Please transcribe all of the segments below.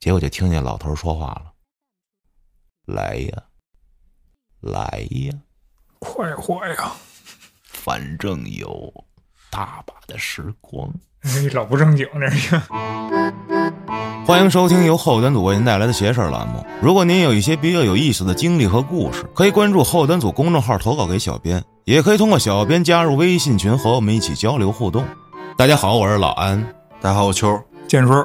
结果就听见老头说话了：“来呀，来呀，快活呀！反正有大把的时光。”哎，老不正经这是。欢迎收听由后端组为您带来的“邪事儿”栏目。如果您有一些比较有意思的经历和故事，可以关注后端组公众号投稿给小编，也可以通过小编加入微信群和我们一起交流互动。大家好，我是老安。大家好，我秋。建叔，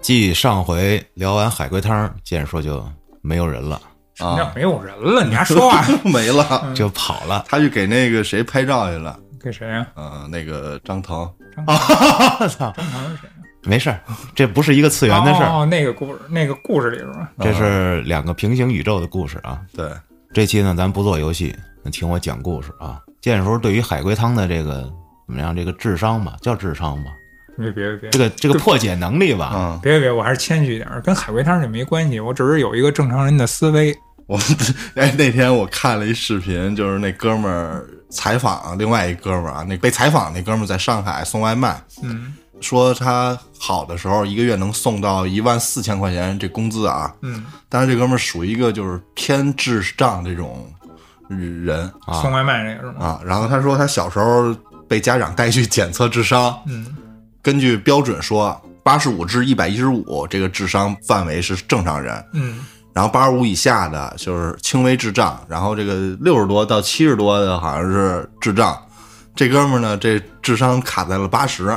继上回聊完海龟汤，建说就没有人了，什么叫没有人了？你还说话 没了，就跑了。他去给那个谁拍照去了。给谁呀？嗯，那个张腾。张腾，我 操，张腾是谁？没事儿，这不是一个次元的事儿。哦，那个故事，那个故事里是吧？这是两个平行宇宙的故事啊。对，这期呢，咱不做游戏，听我讲故事啊。建叔对于海龟汤的这个怎么样？这个智商吧，叫智商吧？别别别，这个这个破解能力吧？嗯，别别，我还是谦虚一点，跟海龟汤这没关系。我只是有一个正常人的思维。我哎，那天我看了一视频，就是那哥们儿采访另外一哥们儿啊，那被采访那哥们儿在上海送外卖，嗯。说他好的时候一个月能送到一万四千块钱这工资啊，嗯，但是这哥们儿属于一个就是偏智障这种人啊，送外卖那个是吗？啊，然后他说他小时候被家长带去检测智商，嗯，根据标准说八十五至一百一十五这个智商范围是正常人，嗯，然后八十五以下的就是轻微智障，然后这个六十多到七十多的好像是智障，这哥们儿呢这智商卡在了八十。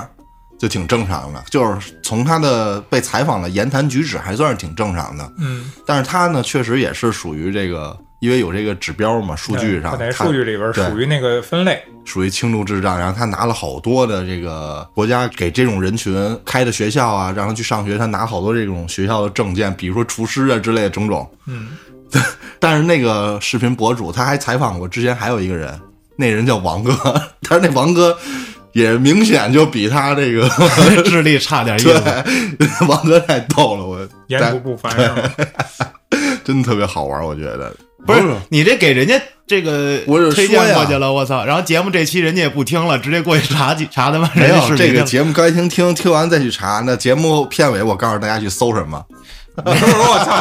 就挺正常的，就是从他的被采访的言谈举止还算是挺正常的。嗯，但是他呢，确实也是属于这个，因为有这个指标嘛，数据上，在数据里边属于那个分类，属于轻度智障。然后他拿了好多的这个国家给这种人群开的学校啊，让他去上学，他拿好多这种学校的证件，比如说厨师啊之类的种种。嗯，但是那个视频博主他还采访过，之前还有一个人，那人叫王哥，但是那王哥。也明显就比他这个 智力差点意思。王哥太逗了，我言不不凡，真的特别好玩，我觉得。不是你这给人家这个我推荐过去了，我操！然后节目这期人家也不听了，直接过去查去查他妈没有这个节目该听听听完再去查。那节目片尾我告诉大家去搜什么。我操！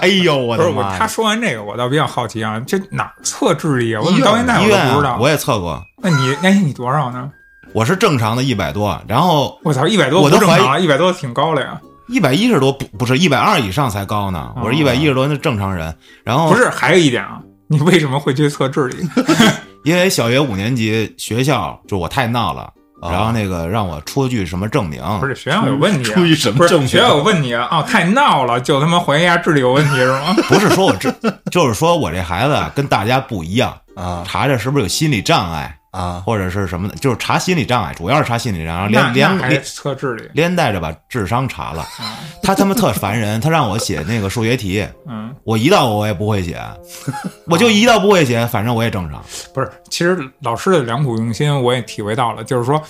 哎呦我的妈！他说完这个，我倒比较好奇啊，这哪测智力啊？我到现在我都不知道。我也测过。那你那你多少呢？我是正常的一百多，然后我操，一百多我都正常，一百多挺高了呀，一百一十多不不是一百二以上才高呢，我是一百一十多那正常人，然后不是还有一点啊，你为什么会去测智力？因为小学五年级学校就我太闹了，然后那个让我出具什么证明？不是学校有问题，出具什么证明？学校有问题啊！哦，太闹了，就他妈怀疑下智力有问题是吗？不是说我智，就是说我这孩子跟大家不一样啊，查查是不是有心理障碍。啊，或者是什么的，就是查心理障碍，主要是查心理障碍，连连连测智力，连带着把智商查了。他他妈特烦人，他让我写那个数学题，嗯，我一道我也不会写，我就一道不会写，反正我也正常。不是，其实老师的良苦用心我也体会到了，就是说，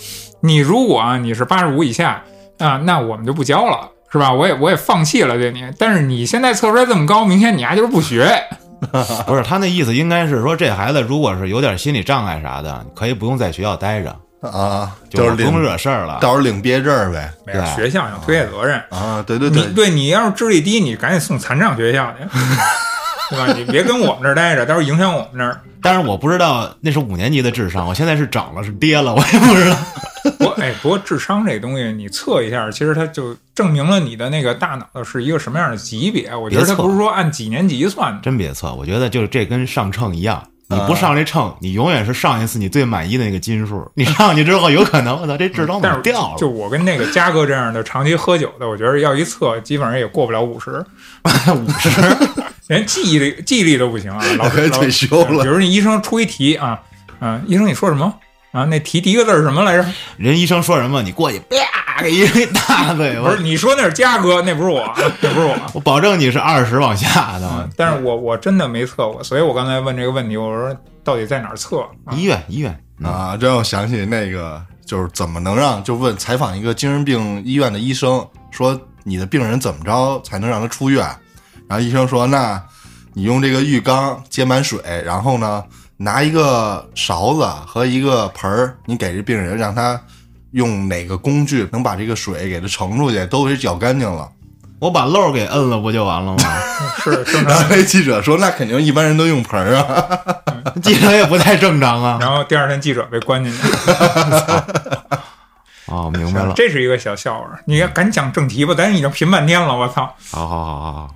你如果啊你是八十五以下啊，那我们就不教了，是吧？我也我也放弃了对你，但是你现在测出来这么高，明天你丫就是不学。不是他那意思，应该是说这孩子如果是有点心理障碍啥的，可以不用在学校待着啊，就是不用惹事儿了，到时候领毕业证呗。没有学校要推卸责任啊，对对对，你对你要是智力低，你赶紧送残障学校去，对吧？你别跟我们这儿待着，到时候影响我们这儿。但是我不知道那是五年级的智商，我现在是涨了是跌了，我也不知道。我，哎，不过智商这东西你测一下，其实它就证明了你的那个大脑的是一个什么样的级别。我觉得它不是说按几年级算的。真别测，我觉得就是这跟上秤一样，你不上这秤，你永远是上一次你最满意的那个斤数。你上去之后，有可能我操这智商怎么掉了？就我跟那个嘉哥这样的长期喝酒的，我觉得要一测，基本上也过不了五十，五十连记忆力记忆力都不行啊！老 师退休了。比如你医生出一题啊，啊，医生你说什么？啊，那题第一个字是什么来着？人医生说什么，你过去啪给一大嘴巴。不是你说那是嘉哥，那不是我，那不是我。我保证你是二十往下的。但是我我真的没测过，所以我刚才问这个问题，我说到底在哪儿测？医院，医院啊！这让我想起那个，就是怎么能让就问采访一个精神病医院的医生，说你的病人怎么着才能让他出院？然后医生说，那你用这个浴缸接满水，然后呢？拿一个勺子和一个盆儿，你给这病人，让他用哪个工具能把这个水给他盛出去，都给搅干净了。我把漏给摁了不就完了吗？是正然后常。那记者说：“那肯定一般人都用盆儿啊。记者也不太正常啊。然后第二天记者被关进去，哦，明白了。这是一个小笑话。你赶讲正题吧，咱已经贫半天了，我操！好好好好好。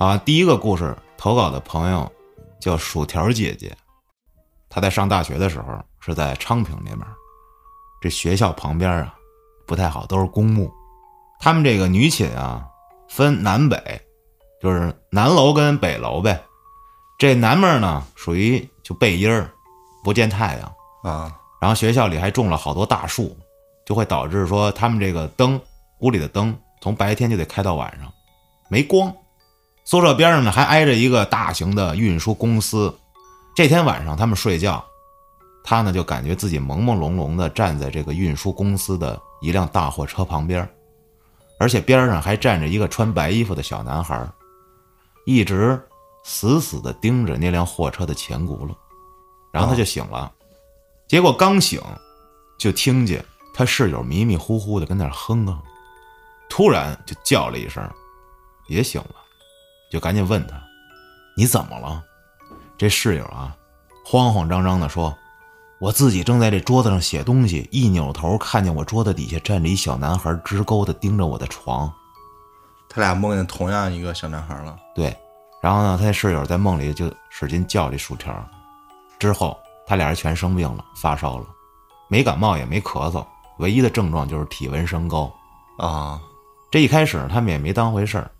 啊，第一个故事投稿的朋友叫薯条姐姐，她在上大学的时候是在昌平那边，这学校旁边啊不太好，都是公墓。他们这个女寝啊分南北，就是南楼跟北楼呗。这南面呢属于就背阴儿，不见太阳。”啊，然后学校里还种了好多大树，就会导致说他们这个灯屋里的灯从白天就得开到晚上，没光。宿舍边上呢还挨着一个大型的运输公司。这天晚上他们睡觉，他呢就感觉自己朦朦胧胧的站在这个运输公司的一辆大货车旁边，而且边上还站着一个穿白衣服的小男孩，一直死死的盯着那辆货车的前轱辘，然后他就醒了。结果刚醒，就听见他室友迷迷糊糊的跟那儿哼哼，突然就叫了一声，也醒了，就赶紧问他：“你怎么了？”这室友啊，慌慌张张的说：“我自己正在这桌子上写东西，一扭头看见我桌子底下站着一小男孩，直勾的盯着我的床。他俩梦见同样一个小男孩了。对，然后呢，他那室友在梦里就使劲叫这薯条，之后他俩人全生病了，发烧了，没感冒也没咳嗽，唯一的症状就是体温升高。啊，这一开始他们也没当回事儿，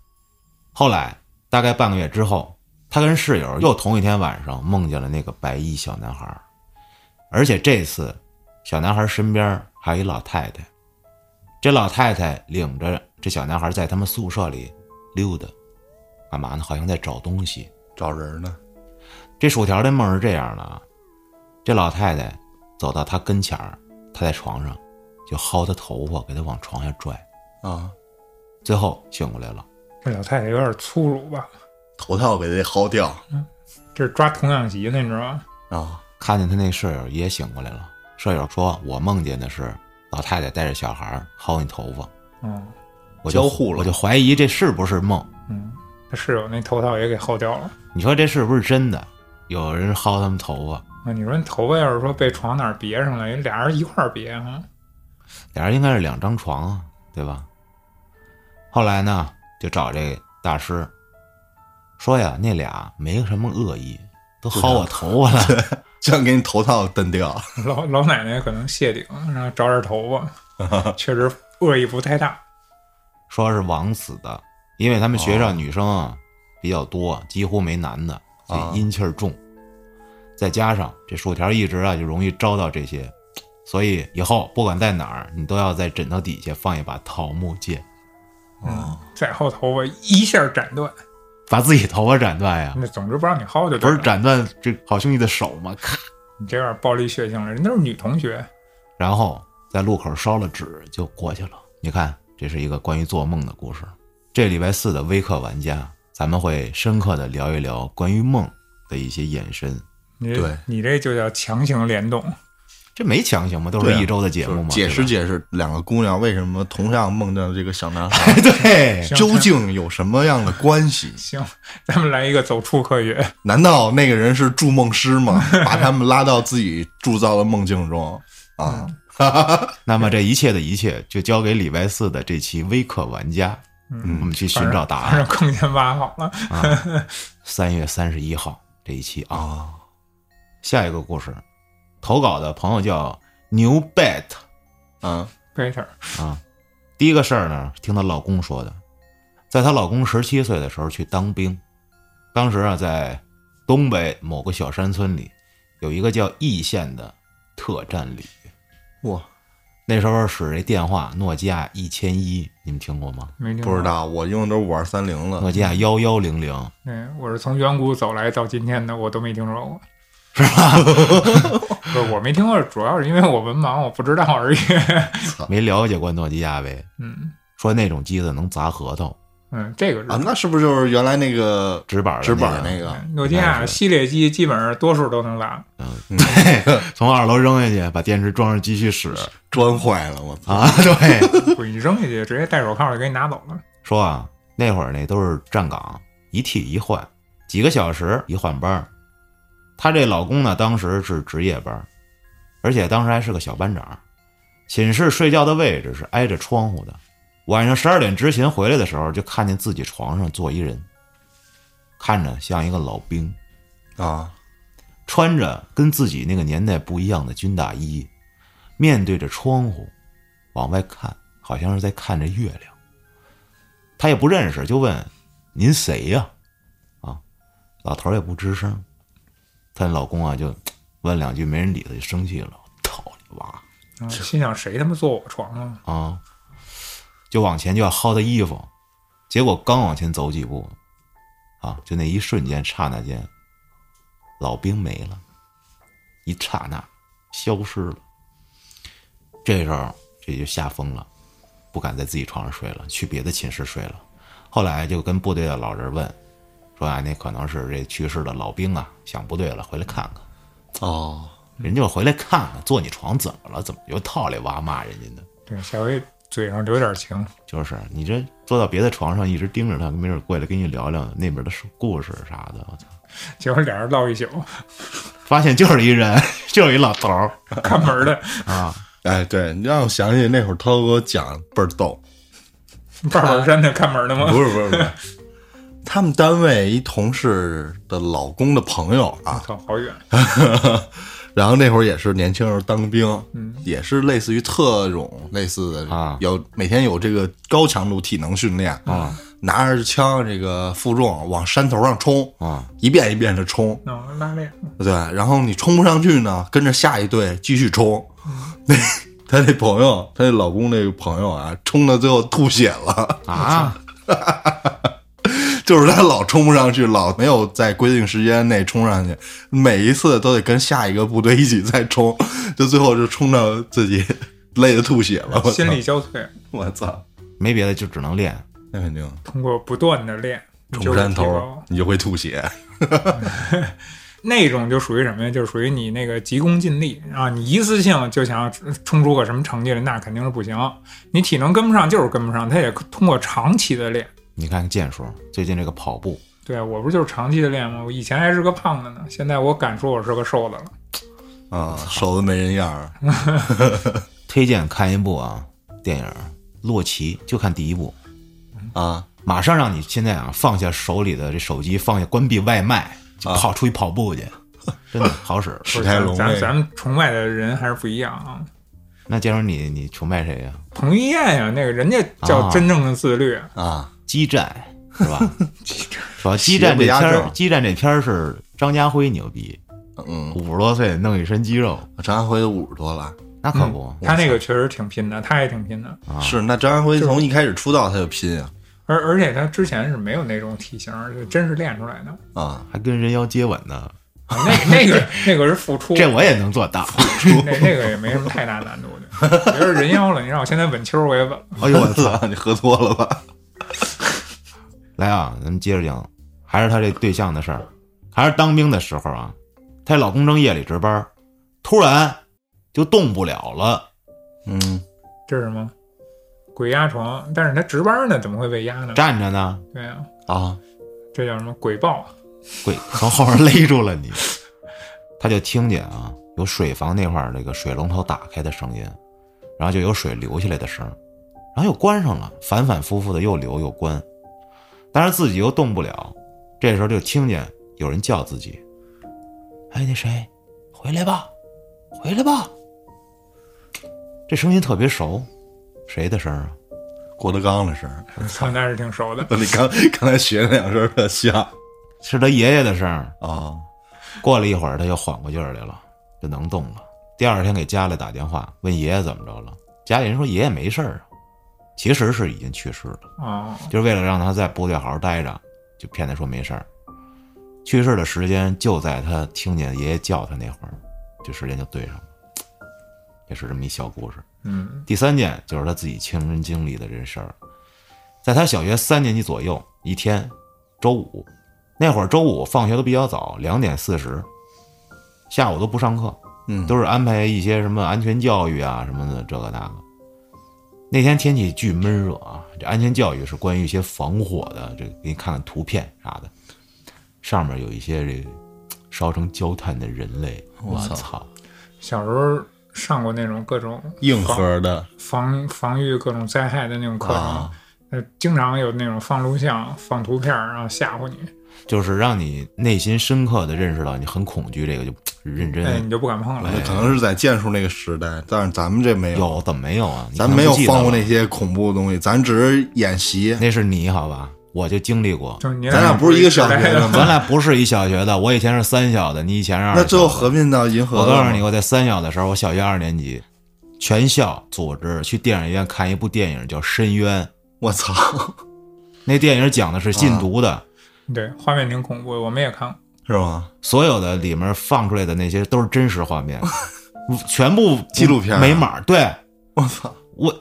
后来大概半个月之后，他跟室友又同一天晚上梦见了那个白衣小男孩，而且这次小男孩身边还有一老太太，这老太太领着这小男孩在他们宿舍里溜达，干嘛呢？好像在找东西。找人呢。这薯条的梦是这样的啊，这老太太走到他跟前儿，他在床上就薅他头发，给他往床下拽，啊，最后醒过来了。这老太太有点粗鲁吧？头套给他薅掉嗯这是抓童养媳呢，你知道吗？啊，看见他那舍友也醒过来了，舍友说：“我梦见的是老太太带着小孩儿薅你头发，嗯我就交互了我就怀疑这是不是梦？嗯，他室友那头套也给薅掉了。你说这是不是真的？有人薅他们头发，啊，你说你头发要是说被床哪儿别上了，俩人一块儿别啊？俩人应该是两张床啊，对吧？后来呢，就找这大师说呀，那俩没什么恶意，都薅我头发了。就想给你头套蹬掉。老老奶奶可能谢顶，然后找点头发，确实恶意不太大。说是枉死的，因为他们学校女生啊比较多，几乎没男的，所啊以阴气儿重。再加上这薯条一直啊就容易招到这些，所以以后不管在哪儿，你都要在枕头底下放一把桃木剑，嗯，再薅头发一下斩断，把自己头发斩断呀。那总之不让你薅就不是。斩断这好兄弟的手吗？咔，你这有点暴力血腥了，人都是女同学。然后在路口烧了纸就过去了。你看，这是一个关于做梦的故事。这礼拜四的微课玩家，咱们会深刻的聊一聊关于梦的一些延伸。你对你这就叫强行联动。这没强行吗？都是一周的节目嘛。解释解释两个姑娘为什么同样梦见这个小男孩，对，究竟有什么样的关系？行，咱们来一个走出科学。难道那个人是筑梦师吗？把他们拉到自己铸造的梦境中啊？那么这一切的一切就交给礼拜四的这期微课玩家，嗯我们去寻找答反正案。坑先挖好了。啊，三月三十一号这一期啊，啊，下一个故事，投稿的朋友叫牛 bet 嗯 Better，啊。第一个事儿呢，听她老公说的，在她老公十七岁的时候去当兵，当时啊，在东北某个小山村里，有一个叫易县的特战旅，哇，那时候使这电话诺基亚一千一，你们听过吗？没听过不知。道，我用的都是五二三零了诺基亚幺幺零零，嗯，我是从远古走来到今天的，我都没听说过。是吧？不是，我没听过，主要是因为我文盲，我不知道而已。没了解过诺基亚呗？嗯说那种机子能砸核桃，嗯，这个是啊，那是不是就是原来那个直板的直板那个那个？诺基亚系列机基本上多数都能砸。嗯 从二楼扔下去，把电池装上继续使砖坏了，我操！啊！对，不，你扔下去直接戴手铐就给你拿走了。说啊，那会儿那都是站岗，一替一换，几个小时一换班儿。她这老公呢，当时是值夜班，而且当时还是个小班长。寝室睡觉的位置是挨着窗户的。晚上十二点执勤回来的时候，就看见自己床上坐一人，看着像一个老兵，啊，穿着跟自己那个年代不一样的军大衣，面对着窗户往外看，好像是在看着月亮。他也不认识，就问：“您谁呀？”啊，老头也不吱声。她老公啊，就问两句，没人理她，就生气了：“操你妈！”啊心想谁他妈坐我床啊？啊，就往前就要薅他衣服，结果刚往前走几步，啊，就那一瞬间，刹那间，老兵没了，一刹那消失了。这时候这就吓疯了，不敢在自己床上睡了，去别的寝室睡了。后来就跟部队的老人问，说啊，那可能是这去世的老兵啊，想不对了，回来看看。哦，人就回来看看，坐你床怎么了？怎么就套里哇骂人家呢？对，下回嘴上留点情。就是你这坐到别的床上，一直盯着他，没准过来跟你聊聊那边的故事啥的。我操！结果俩人唠一宿，发现就是一人，就是一老头儿看门的，啊！哎，对，你让我想起那会儿涛哥给我讲倍儿逗，半本山的看门的吗？不是不是不是，他们单位一同事的老公的朋友啊，操，好远。然后那会儿也是年轻时候当兵，嗯也是类似于特种类似的啊。有每天有这个高强度体能训练啊，拿着枪这个负重往山头上冲啊，一遍一遍的冲，哦，拉练，对，然后你冲不上去呢，跟着下一队继续冲。那她那朋友，她那老公那个朋友啊，冲到最后吐血了，啊！就是他老冲不上去，老没有在规定时间内冲上去，每一次都得跟下一个部队一起再冲，就最后就冲到自己累得吐血了。心力交瘁，我操，没别的，就只能练。那肯定通过不断的练，冲山头你就会吐血。那种就属于什么呀？就属于你那个急功近利啊！你一次性就想要冲出个什么成绩来，那肯定是不行。你体能跟不上就是跟不上，他也通过长期的练。你看健叔最近这个跑步，对啊，我不就是长期的练吗？我以前还是个胖子呢，现在我敢说我是个瘦子了。啊，瘦的没人样儿 推荐看一部啊电影《洛奇》，就看第一部，啊！马上让你现在啊放下手里的这手机，放下关闭外卖，就跑出去跑步去，真的好使。史泰龙咱咱们崇拜的人还是不一样啊。那剑叔你你崇拜谁呀、彭于晏呀，那个人家叫啊真正的自律。啊，激战是吧？主要激战这片儿，激战这片儿是张家辉牛逼，嗯，五十多岁弄一身肌肉，张家辉都五十多了，那可不。他那个确实挺拼的，他也挺拼的，啊是那张家辉从一开始出道他就拼啊而而且他之前是没有那种体型，就真是练出来的。啊！还跟人妖接吻呢，啊那那个那个是付出，这我也能做到。那那个也没什么太大难度的。别是人妖了，你让我现在吻秋我也吻了。哎呦我！操，你喝多了吧？来啊，咱们接着讲，还是他这对象的事儿，还是当兵的时候啊，她老公正夜里值班，突然就动不了了，嗯，这是什么？鬼压床，但是他值班呢，怎么会被压呢？站着呢，对啊，啊，这叫什么？鬼抱？鬼从后面勒住了你，他就听见啊，有水房那块儿那个水龙头打开的声音，然后就有水流下来的声儿，然后又关上了，反反复复的又留又关，但是自己又动不了，这时候就听见有人叫自己，哎，那谁，回来吧，回来吧，这声音特别熟，谁的声啊？郭德纲的声儿，操，那是挺熟的。你刚刚才学那两声儿特像 是他爷爷的声儿。啊。过了一会儿，他又缓过劲儿来了，就能动了。第二天给家里打电话，问爷爷怎么着了。家里人说爷爷没事儿啊，其实是已经去世了，哦，就是为了让他在部队好好待着，就骗他说没事儿。去世的时间就在他听见爷爷叫他那会儿，这时间就对上了，也是这么一小故事。嗯，第三件就是他自己亲身经历的这事儿，在他小学三年级左右一天，周五，那会儿周五放学都比较早，两点四十，下午都不上课，嗯，都是安排一些什么安全教育啊什么的，这个那个。那天天气巨闷热啊，这安全教育是关于一些防火的，这个给你看看图片啥的，上面有一些这个烧成焦炭的人类，我操。操！小时候上过那种各种硬核的防防御各种灾害的那种课程，经常有那种放录像、放图片，然后吓唬你，就是让你内心深刻的认识到你很恐惧这个，就认真。哎，你就不敢碰了。那可能是在剑术那个时代，但是咱们这没有，有怎么没有啊？咱没有放过那些恐怖的东西，咱只是演习。那是你好吧？我就经历过。咱俩不是一个小学的咱俩不是一小学的，我以前是三小的，你以前是二小。那最后合并到银河。我告诉你，我在三小的时候，我小学二年级，全校组织去电影院看一部电影叫《深渊》，我操！那电影讲的是禁毒的，对画面挺恐怖，我们也看过。是吗？所有的里面放出来的那些都是真实画面，全部纪录片啊没码。对我操！我，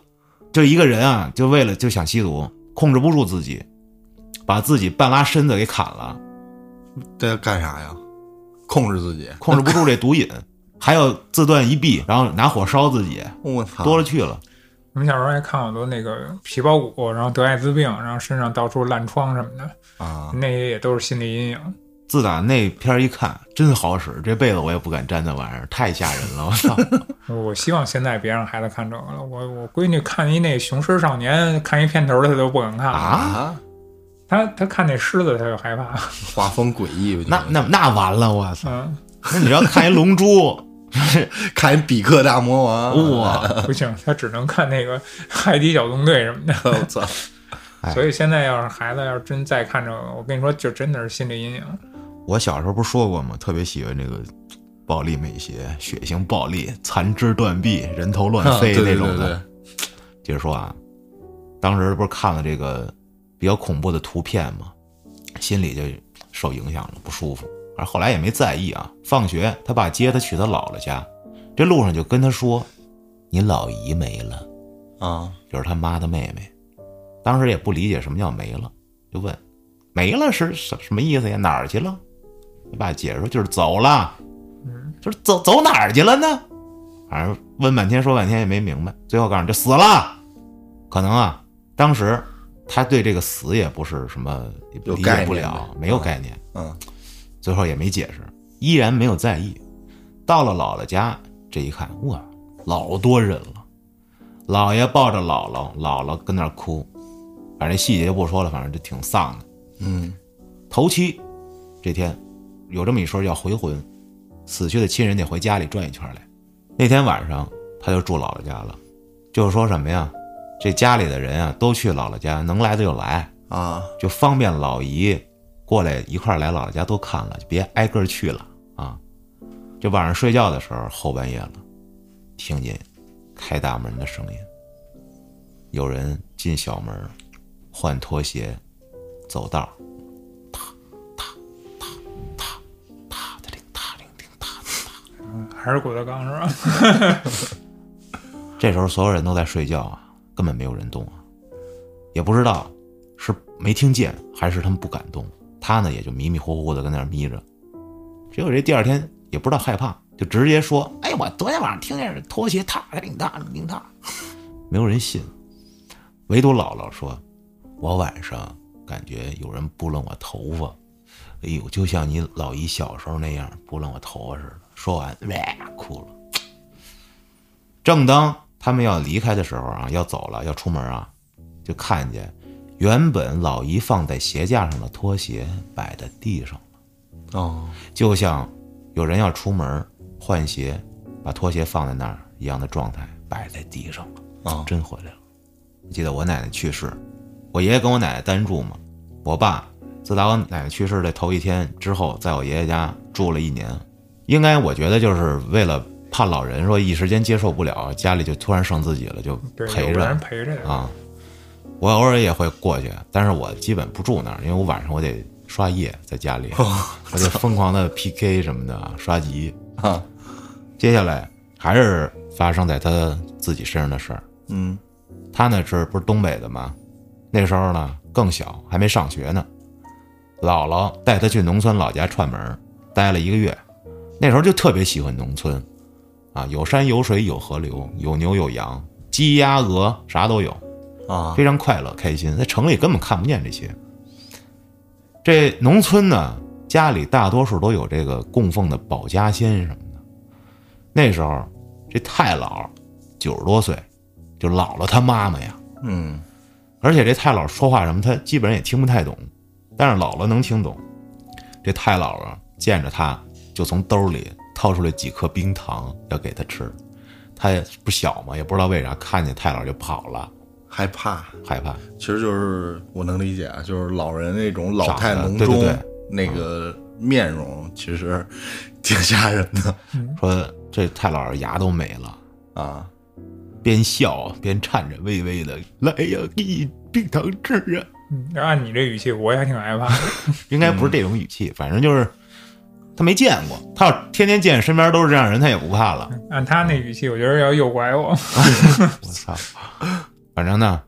就一个人啊，就为了就想吸毒，控制不住自己，把自己半拉身子给砍了，这要干啥呀？控制自己。控制不住 这毒瘾，还有自断一臂，然后拿火烧自己，我操！多了去了。我们小时候还看好多那个皮包骨，然后得艾滋病，然后身上到处烂疮什么的，啊！那些也都是心理阴影。自打那片儿一看，真好使，这辈子我也不敢沾那玩意儿，太吓人了！我操！我希望现在别让孩子看这个了。我我闺女看一那《雄狮少年》，看一片头她都不敢看啊啊！她她看那狮子她就害怕。画风诡异，那那那完了，我操！嗯，那你要看一龙珠，看一比克大魔王，哇！不行，他只能看那个《海底小纵队》什么的。我操！哎 所以现在要是孩子要是真再看这个，我跟你说，就真的是心理阴影。我小时候不是说过吗？特别喜欢这个暴力美学、血腥暴力、残肢断臂、人头乱飞那种的。对对接着说啊，当时不是看了这个比较恐怖的图片吗？心里就受影响了，不舒服。而后来也没在意啊。放学，他爸接他去他姥姥家，这路上就跟他说：“你老姨没了。”啊！就是他妈的妹妹。当时也不理解什么叫没了，就问：“没了是什什么意思呀？哪儿去了？”他爸解释说：“就是走了。”嗯，就是走走哪儿去了呢？反正问半天说半天也没明白，最后告诉你就死了。可能啊，当时他对这个死也不是什么有理解不了，没有概念，嗯，最后也没解释，依然没有在意。到了姥姥家，这一看，哇，老多人了。姥爷抱着姥姥，姥姥跟那儿哭，反正细节就不说了，反正就挺丧的。嗯，头七这天有这么一说叫回魂，死去的亲人得回家里转一圈来。那天晚上他就住姥姥家了，就是说什么呀？这家里的人啊都去姥姥家，能来的就来，啊，就方便老姨过来一块儿来姥姥家都看了，就别挨个去了啊。就晚上睡觉的时候后半夜了，听见开大门的声音，有人进小门，换拖鞋，走道儿，踏踏踏踏踏的铃踏铃叮踏。还是郭德纲是吧？这时候所有人都在睡觉啊，根本没有人动啊，也不知道是没听见还是他们不敢动。他呢也就迷迷糊糊的跟那儿眯着。结果这第二天也不知道害怕，就直接说：“哎，我昨天晚上听见拖鞋踏的铃踏铃踏。”没有人信，唯独姥姥说：“我晚上感觉有人拨弄我头发，哎呦，就像你老姨小时候那样拨弄我头发似的。”说完，哇，哭了。正当他们要离开的时候啊，要走了，要出门啊，就看见原本老姨放在鞋架上的拖鞋摆在地上了，哦，就像有人要出门换鞋，把拖鞋放在那儿一样的状态摆在地上了。哦，真回来了。记得我奶奶去世，我爷爷跟我奶奶单住嘛。我爸自打我奶奶去世的头一天之后，在我爷爷家住了一年。应该我觉得就是为了怕老人说一时间接受不了，家里就突然剩自己了，就，陪着陪着啊。我偶尔也会过去，但是我基本不住那儿，因为我晚上我得刷夜，在家里，我得疯狂的 PK 什么的刷级。啊，接下来还是发生在他自己身上的事儿。嗯，他那是不是东北的吗？那时候呢更小，还没上学呢。姥姥带他去农村老家串门，待了一个月。那时候就特别喜欢农村，啊，有山有水有河流，有牛有羊，鸡鸭鹅啥都有，啊非常快乐开心。在城里根本看不见这些。这农村呢，家里大多数都有这个供奉的保家仙什么的。那时候，这太姥九十多岁，就姥姥她妈妈呀，嗯而且这太姥说话什么，他基本上也听不太懂，但是姥姥能听懂。这太姥姥见着他，就从兜里掏出来几颗冰糖要给他吃。他也不小嘛，也不知道为啥，看见太姥就跑了，害怕，害怕。其实就是我能理解啊，就是老人那种老态龙钟对对对那个面容，其实挺吓人的说这太姥牙都没了，啊。边笑边颤着微微的来呀，给你冰糖吃啊！嗯按你这语气，我也挺害怕的。应该不是这种语气，反正就是他没见过。他要天天见身边都是这样人，他也不怕了。按他那语气，我觉得要诱拐我。我操！反正呢，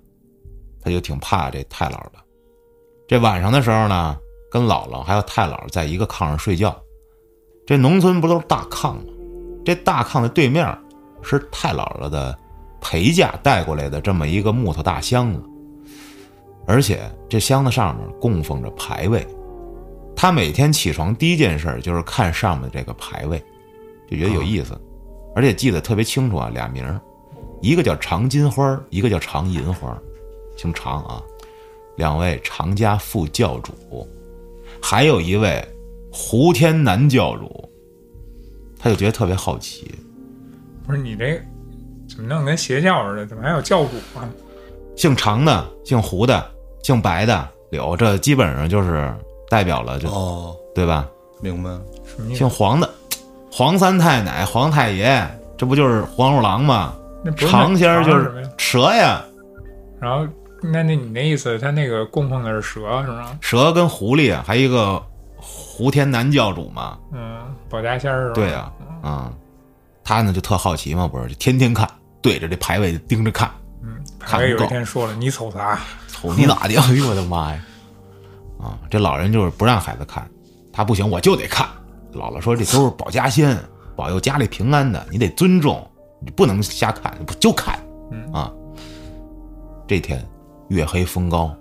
他就挺怕这太姥的。这晚上的时候呢，跟姥姥还有太姥在一个炕上睡觉。这农村不都是大炕吗？这大炕的对面是太姥姥的陪嫁带过来的这么一个木头大箱子，而且这箱子上面供奉着牌位。他每天起床第一件事就是看上面这个牌位，就觉得有意思，而且记得特别清楚啊，俩名儿。一个叫常金花，一个叫常银花，姓常啊。两位常家副教主，还有一位胡天南教主，他就觉得特别好奇，不是你这怎么弄跟邪教似的？怎么还有教主啊？姓常的、姓胡的、姓白的柳，这基本上就是代表了就，哦，对吧？明白。姓？黄的，黄三太奶、黄太爷，这不就是黄鼠狼吗？那不是常仙儿就是？蛇呀，然后那那你那意思，他那个供奉的是蛇是吗？蛇跟狐狸，还有一个胡天南教主嘛。嗯，保家仙儿是吧？对呀、啊，他呢就特好奇嘛，不是，就天天看，对着这牌位盯着看，嗯，看还有一天说了，你瞅啥？瞅你咋的？哎呦我的妈呀！啊，这老人就是不让孩子看，他不行我就得看。姥姥说这都是保家仙，保佑家里平安的，你得尊重，你不能瞎砍，不就砍？嗯。啊。这天月黑风高，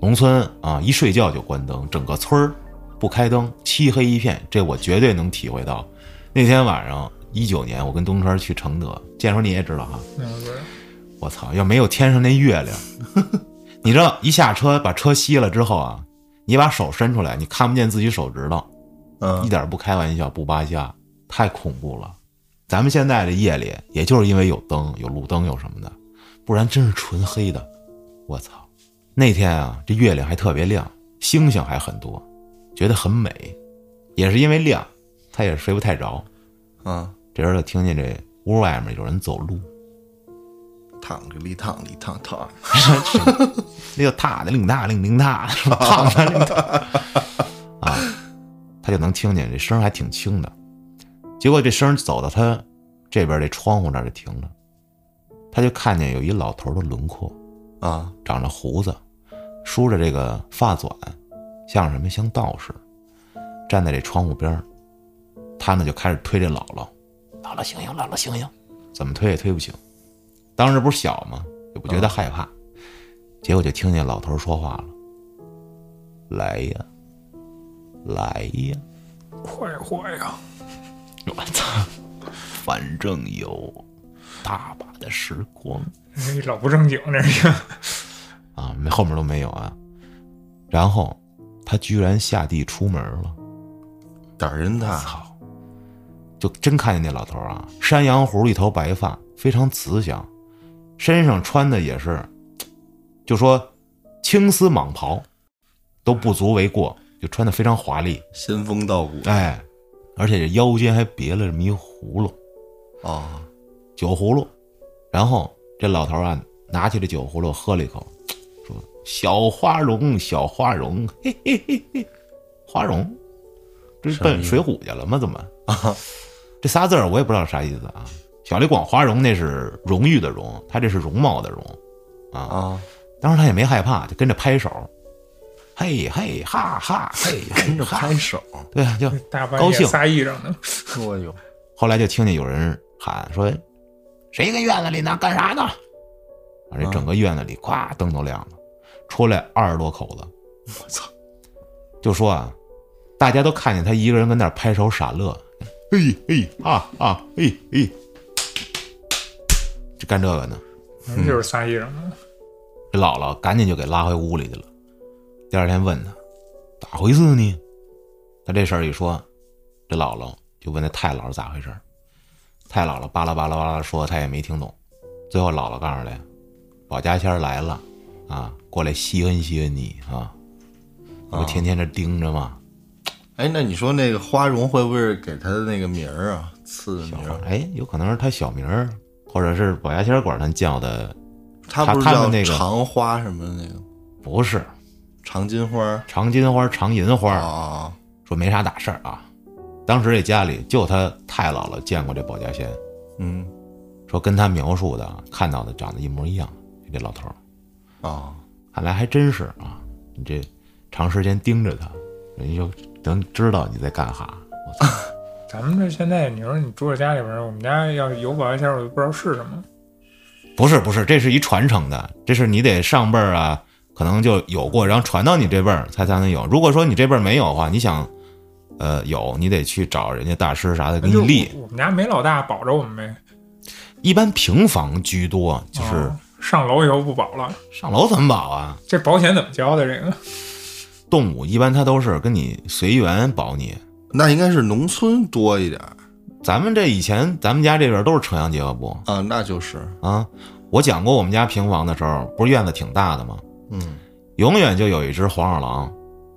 农村啊一睡觉就关灯，整个村儿不开灯，漆黑一片，这我绝对能体会到。那天晚上一九年，我跟东川去承德，建叔你也知道哈，我操，要没有天上那月亮，你知道一下车把车熄了之后啊，你把手伸出来，你看不见自己手指头，一嗯，点不开玩笑，不扒瞎，太恐怖了。咱们现在这夜里，也就是因为有灯、有路灯、有什么的，不然真是纯黑的。我操！那天啊，这月亮还特别亮，星星还很多，觉得很美。也是因为亮，他也睡不太着。嗯，这时候就听见这屋外面有人走路，躺着里躺里躺躺，那个踏的令踏令令踏，烫的令踏 啊，他就能听见这声还挺轻的。结果这声走到他这边这窗户那儿就停了，他就看见有一老头的轮廓，啊，长着胡子，梳着这个发卷，像什么像道士，站在这窗户边儿他呢就开始推这姥姥，姥姥醒醒，姥姥醒醒，怎么推也推不醒。当时不是小吗？也不觉得害怕，结果就听见老头说话了：“来呀，来呀！快活呀！我操，反正有大把的时光。”哎老不正经这是。啊，没后面都没有啊。然后他居然下地出门了，胆儿真大，操！就真看见那老头啊，山羊胡，一头白发，非常慈祥，身上穿的也是，就说青丝蟒袍，都不足为过，就穿的非常华丽，仙风道骨哎，而且这腰间还别了这么一葫芦，啊，酒葫芦。然后这老头啊，拿起这酒葫芦喝了一口，说：“小花荣，小花荣，嘿嘿嘿嘿，花荣，这是奔水浒去了吗？怎么啊？这仨字儿我也不知道啥意思啊。小李广花荣那是荣誉的荣，他这是容貌的容啊。啊，当时他也没害怕，就跟着拍手，嘿嘿哈哈，嘿 跟着拍手，对啊，就 大半夜高兴撒衣裳呢，我哟，后来就听见有人喊说：“谁跟院子里呢？干啥呢？啊，这整个院子里咵灯都亮了，出来二十多口子，我操！就说啊，大家都看见他一个人跟那儿拍手傻乐，嘿嘿啊啊嘿嘿，就干这个呢。就是仨衣裳的。这姥姥赶紧就给拉回屋里去了。第二天问他咋回事呢？他这事儿一说，这姥姥就问那太姥姥咋回事儿。太姥姥巴拉巴拉巴拉说，他也没听懂。最后姥姥告诉他，保家仙儿来了，啊，过来稀恩稀恩你啊，我天天这盯着嘛。哎，那你说那个花荣会不会给他的那个名儿啊，赐的名儿？哎，有可能是他小名儿，或者是保家仙儿管他叫的，他不是叫那个长花什么的那个不是长金花？长金花、长银花。啊，说没啥大事儿啊。当时这家里就他太姥姥见过这保家仙，嗯说跟他描述的看到的长得一模一样。这老头儿，啊，看来还真是啊！你这长时间盯着他，人家就能知道你在干哈。我操！咱们这现在，你说你住在家里边儿，我们家要有保家仙儿，我都不知道是什么。不是不是，这是一传承的，这是你得上辈儿啊，可能就有过，然后传到你这辈儿才才能有。如果说你这辈儿没有的话，你想，呃，有你得去找人家大师啥的给你立。我我们家没老大保着我们呗，一般平房居多，就是哦上楼以后不保了。上楼怎么保啊？这保险怎么交的？这个动物一般它都是跟你随缘保你。那应该是农村多一点儿咱们这以前咱们家这边都是城乡结合部啊，那就是啊。我讲过我们家平房的时候，不是院子挺大的吗？嗯永远就有一只黄鼠狼，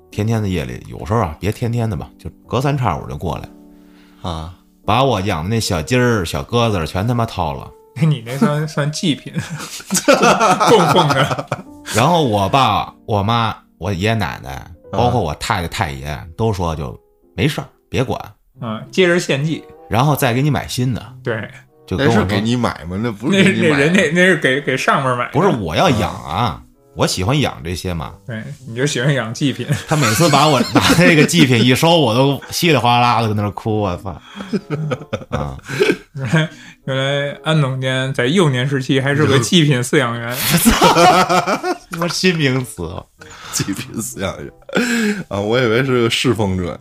天天的夜里，有时候啊，别天天的吧，就隔三差五就过来，啊，把我养的那小鸡儿、小鸽子全他妈掏了。你那算算祭品，供奉的。然后我爸、我妈、我爷爷奶奶，包括我太太、太爷，都说就没事儿，别管，啊，接着献祭。然后再给你买新的，对，就跟我说那是给你买吗？那不那是给你买，那人家那是给给上面买，不是我要养啊，我喜欢养这些嘛。对，你就喜欢养祭品。他每次把我拿那个祭品一收，我都稀里哗啦的跟那儿哭，我操！啊，原来安总监在幼年时期还是个祭品饲养员，什么新名词？祭品饲养员啊，我以为是个侍奉者。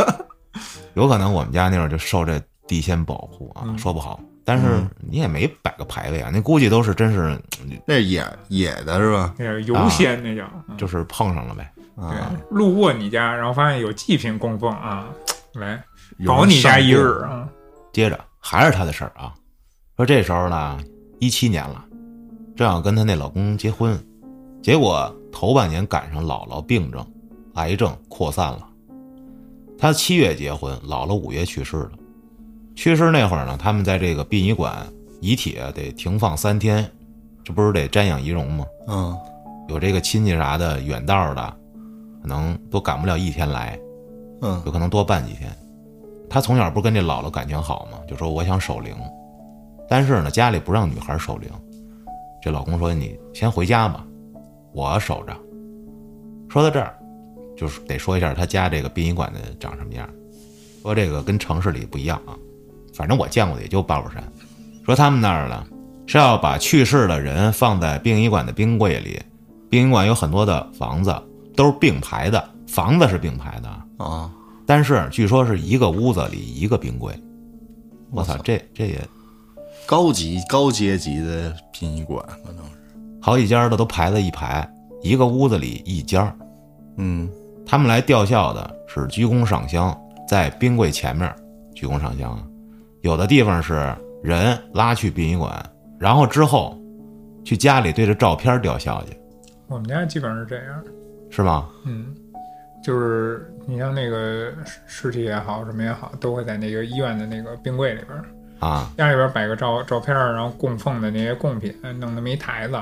有可能我们家那会儿就受这地仙保护啊，说不好。但是你也没摆个牌位啊，那估计都是真是那野野的是吧？那个游仙那叫。嗯就是碰上了呗。对啊，，路过你家，然后发现有祭品供奉啊，来保你家一日啊。接着还是他的事儿啊，说这时候呢，一七年了，正要跟她那老公结婚，结果头半年赶上姥姥病症，癌症扩散了。他七月结婚，姥姥五月去世了。去世那会儿呢，他们在这个殡仪馆，遗体啊得停放三天，这不是得瞻仰遗容吗？嗯有这个亲戚啥的，远道的，可能都赶不了一天来，嗯有可能多办几天。他从小不是跟这姥姥感情好吗？就说我想守灵，但是呢，家里不让女孩守灵。这老公说你先回家吧，我守着。说到这儿，就是得说一下他家这个殡仪馆的长什么样。说这个跟城市里不一样啊，反正我见过的也就八宝山。说他们那儿呢是要把去世的人放在殡仪馆的冰柜里，殡仪馆有很多的房子都是并排的，房子是并排的，啊，但是据说是一个屋子里一个冰柜。我操我操，这这也高级高阶级的殡仪馆可能是。好几家的都排在一排，一个屋子里一家。嗯他们来吊孝的是鞠躬上香，在冰柜前面鞠躬上香啊。有的地方是人拉去殡仪馆，然后之后去家里对着照片吊孝去，我们家基本上是这样，是吗？嗯，就是你像那个尸尸体也好，什么也好，都会在那个医院的那个冰柜里边儿，啊，家里边摆个照照片儿，然后供奉的那些贡品，弄那么一台子，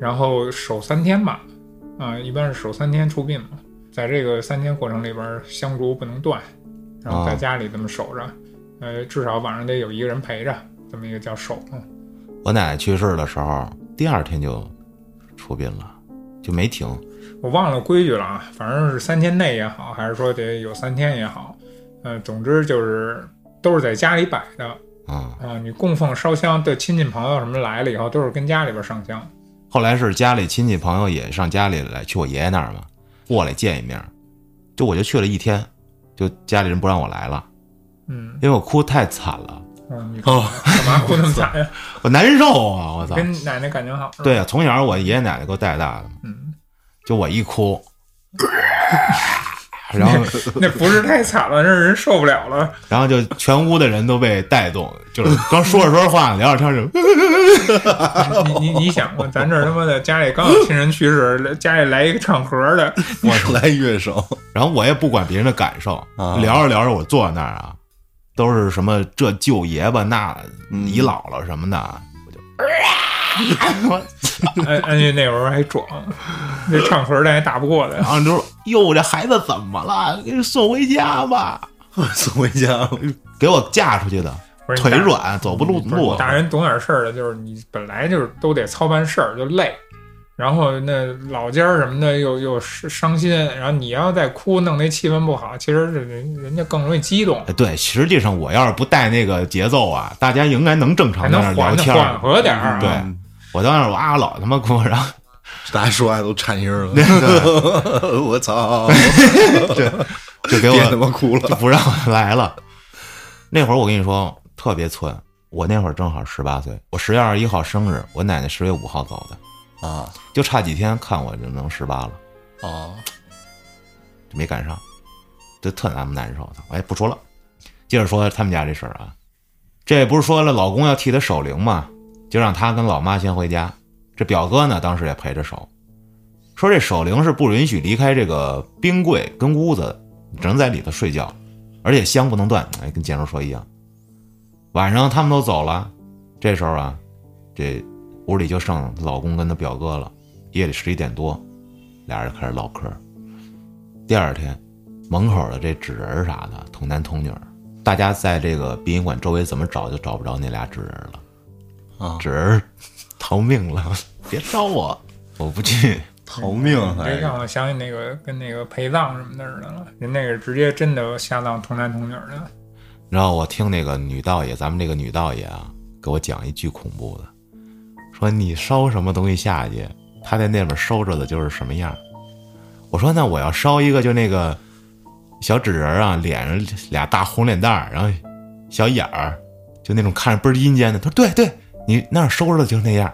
然后守三天吧，啊，一般是守三天出殡嘛，在这个三天过程里边，香烛不能断，然后在啊家里这么守着，呃，至少晚上得有一个人陪着，这么一个叫守嘛。我奶奶去世的时候，第二天就出殡了，就没停。我忘了规矩了啊，反正是三天内也好，还是说得有三天也好，呃，总之就是都是在家里摆的嗯，啊，你供奉烧香的亲戚朋友什么来了以后，都是跟家里边上香。后来是家里亲戚朋友也上家里来，去我爷爷那儿嘛，过来见一面，就我就去了一天，就家里人不让我来了，嗯，因为我哭太惨了，嗯，你哦，干嘛哭那么惨呀？我难受啊，我操！跟奶奶感情好？对啊，从小我爷爷奶奶给我带大的，嗯，就我一哭，然后那不是太惨了，让人受不了了。然后就全屋的人都被带动，就是刚说着说着话，聊着天就，你你你想过，咱这儿他妈的家里刚有亲人去世，家里来一个唱和的，我来乐手，然后我也不管别人的感受，啊聊着聊着我坐在那儿啊，都是什么这舅爷吧那姨姥姥什么的，我就。安安俊那会儿还壮，那唱和的还打不过的然。后就说：“哟，这孩子怎么了？给送回家吧。送回家，”给我嫁出去的，腿软，走不路路。大人懂点事儿的，就是你本来就是都得操办事儿，就累。然后那老家儿什么的又又伤伤心，然后你要再哭，弄那气氛不好，其实是人人家更容易激动，哎，对，实际上我要是不带那个节奏啊，大家应该能正常在那聊能缓天儿。缓和点儿啊。对我到那儿哇老他妈哭，然后 大家说话都颤音儿了，我操，就给我他我妈哭了，就不让我来了。那会儿我跟你说特别寸，我那会儿正好十八岁，我十月二十一号生日，我奶奶十月五号走的，啊。就差几天看我就能十八了。哦，就没赶上，就特他妈难受的。我也不说了，接着说他们家这事儿啊，这不是说了老公要替他守灵吗，就让他跟老妈先回家。这表哥呢，当时也陪着守，说这守灵是不允许离开这个冰柜跟屋子，只能在里头睡觉，而且香不能断，哎，跟建叔说一样。晚上他们都走了，这时候啊，这屋里就剩老公跟他表哥了。夜里十一点多，俩人开始唠嗑。第二天，门口的这纸人啥的，童男童女，大家在这个殡仪馆周围怎么找就找不着那俩纸人了。啊纸人逃命了，别招我，我不去。逃命还这让我想起那个跟那个陪葬什么的似的了，人那个直接真的下葬童男童女的。然后我听那个女道爷，咱们这个女道爷啊，给我讲一句恐怖的，说你烧什么东西下去，他在那边收着的就是什么样。我说那我要烧一个就那个小纸人啊，脸上俩大红脸蛋儿，然后小眼儿，就那种看着倍儿阴间的。他说对对，你那儿收着的就是那样。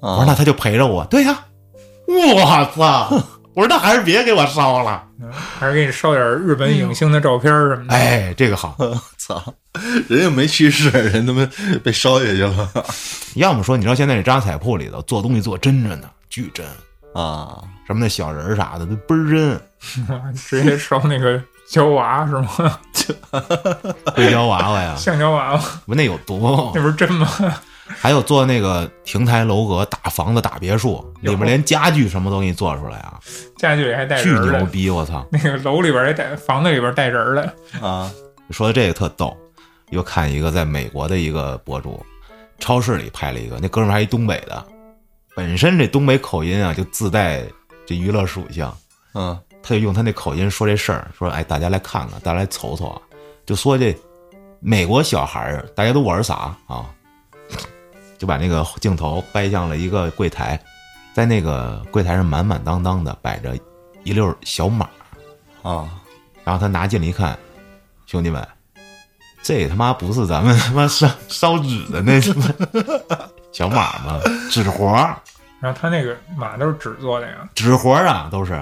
我说那，他就陪着我，对呀、我操！我说那还是别给我烧了。嗯还是给你烧点日本影星的照片什么的。哎，这个好。操，人家没去世，人他妈被烧下去了 要么说，你知道现在这扎彩铺里头做东西做真着呢，巨真，啊，什么那小人儿啥的都倍儿真，直接烧那个胶娃是吗？硅胶娃娃呀，橡胶娃娃，不那有毒那。不是真吗？还有做那个亭台楼阁、大房子、大别墅，里面连家具什么都给你做出来啊，家具里还带巨人儿的，牛逼！我操！那个楼里边还带房子里边带人儿的。啊，说的这个特逗，又看一个在美国的一个博主，超市里拍了一个，那哥们儿还一东北的，本身这东北口音啊就自带这娱乐属性，嗯他就用他那口音说这事儿，说哎，大家来看看，大家来瞅瞅啊，就说这美国小孩儿大家都玩啥啊？就把那个镜头掰向了一个柜台，在那个柜台上满满当当的摆着一溜小马，啊，然后他拿进来一看，兄弟们，这他妈不是咱们 他妈烧烧纸的那什么小马吗？纸活儿，然后他那个马都是纸做的呀，纸活儿啊，都是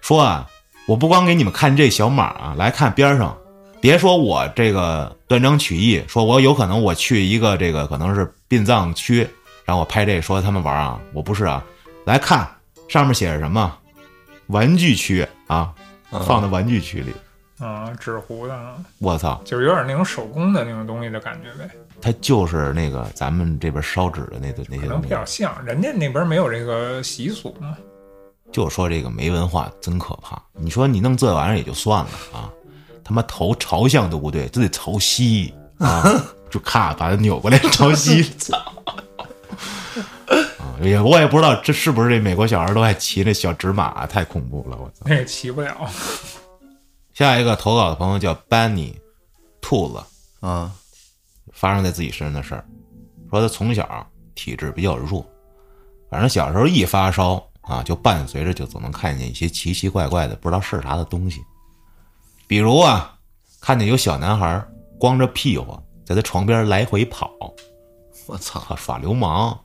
说啊，我不光给你们看这小马啊，来看边上，别说我这个断章取义，说我有可能我去一个这个可能是殡葬区，然后我拍这说他们玩啊，我不是啊，来看上面写着什么，玩具区啊，放在玩具区里，啊，纸糊的啊，我操，就是有点那种手工的那种东西的感觉呗，它就是那个咱们这边烧纸的那那些可能，比较像，人家那边没有这个习俗嘛。就说这个没文化真可怕。你说你弄这玩意儿也就算了啊，他妈头朝向都不对，这得朝西 啊，就咔把它扭过来朝西，操！啊，也我也不知道这是不是这美国小孩都爱骑那小纸马，太恐怖了，我操！那也骑不了，下一个投稿的朋友叫班尼，兔子，啊，发生在自己身上的事儿，说他从小体质比较弱，反正小时候一发烧啊，就伴随着就总能看见一些奇奇怪怪的不知道是啥的东西，比如啊，看见有小男孩光着屁股在他床边来回跑，我操，啊，耍流氓。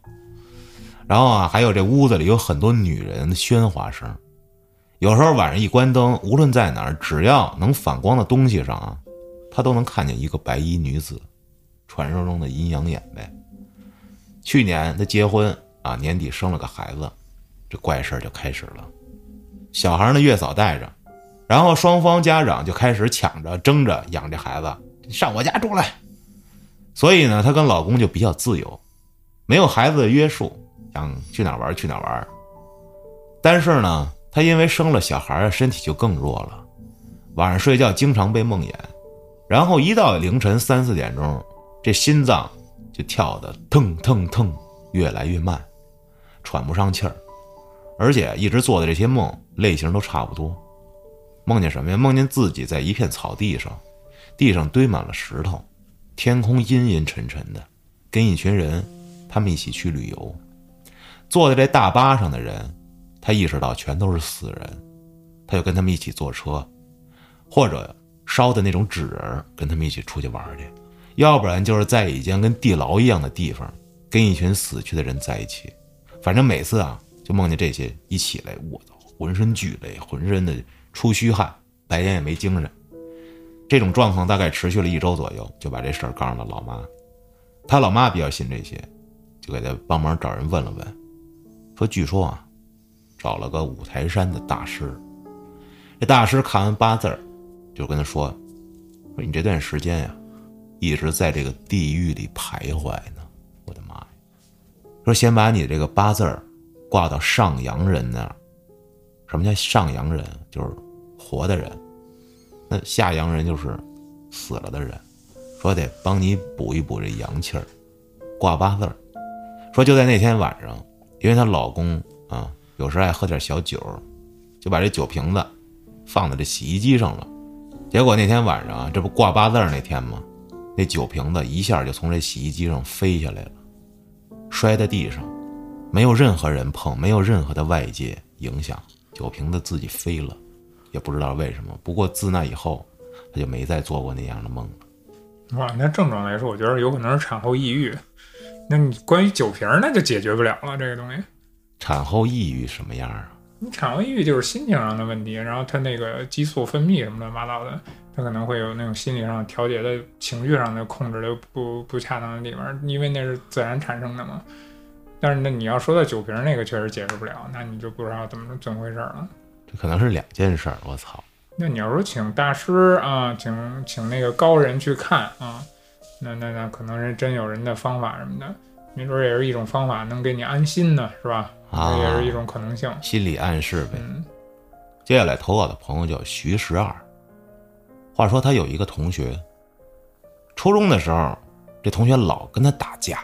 然后啊，还有这屋子里有很多女人的喧哗声，有时候晚上一关灯，无论在哪儿，只要能反光的东西上啊，他都能看见一个白衣女子，传说中的阴阳眼呗。去年他结婚啊，年底生了个孩子，这怪事儿就开始了。小孩呢月嫂带着，然后双方家长就开始抢着争着养这孩子，上我家住来。所以呢，她跟老公就比较自由，没有孩子的约束，想去哪玩去哪玩。但是呢，她因为生了小孩，身体就更弱了，晚上睡觉经常被梦魇，然后一到凌晨三四点钟，这心脏就跳得腾腾腾，越来越慢，喘不上气儿，而且一直做的这些梦类型都差不多。梦见什么呀？梦见自己在一片草地上，地上堆满了石头，天空阴阴沉沉的，跟一群人，他们一起去旅游。坐在这大巴上的人，他意识到全都是死人，他就跟他们一起坐车，或者烧的那种纸人，跟他们一起出去玩去。要不然就是在一间跟地牢一样的地方，跟一群死去的人在一起。反正每次啊，就梦见这些一起来，我操，浑身剧累，浑身的出虚汗，白天也没精神。这种状况大概持续了一周左右，就把这事儿告诉了老妈。他老妈比较信这些，就给他帮忙找人问了问，说据说啊，找了个五台山的大师。这大师看完八字儿，就跟他说：“说你这段时间呀，一直在这个地狱里徘徊呢。我的妈呀！说先把你这个八字儿挂到上阳人那儿。什么叫上阳人？就是活的人。那下阳人就是死了的人。说得帮你补一补这阳气儿，挂八字儿。说就在那天晚上，因为她老公啊有时爱喝点小酒，就把这酒瓶子放在这洗衣机上了。结果那天晚上啊，这不挂八字儿那天吗？那酒瓶子一下就从这洗衣机上飞下来了，摔在地上，没有任何人碰，没有任何的外界影响，酒瓶子自己飞了，也不知道为什么。不过自那以后，他就没再做过那样的梦了。哇，那症状来说，我觉得有可能是产后抑郁。那你关于酒瓶儿，那就解决不了了，这个东西。产后抑郁什么样啊？你产后抑郁就是心情上的问题，然后他那个激素分泌什么乱七八糟的，他可能会有那种心理上调节的情绪上的控制的不不恰当的地方，因为那是自然产生的嘛。但是那你要说到酒瓶儿那个确实解释不了，那你就不知道怎么怎么回事了。这可能是两件事儿。我操！那你要是请大师啊，请请那个高人去看啊，那那那可能是真有人的方法什么的，没准儿也是一种方法，能给你安心呢，是吧？啊这也是一种可能性。心理暗示呗。嗯，接下来投稿的朋友叫徐十二。话说他有一个同学，初中的时候，这同学老跟他打架。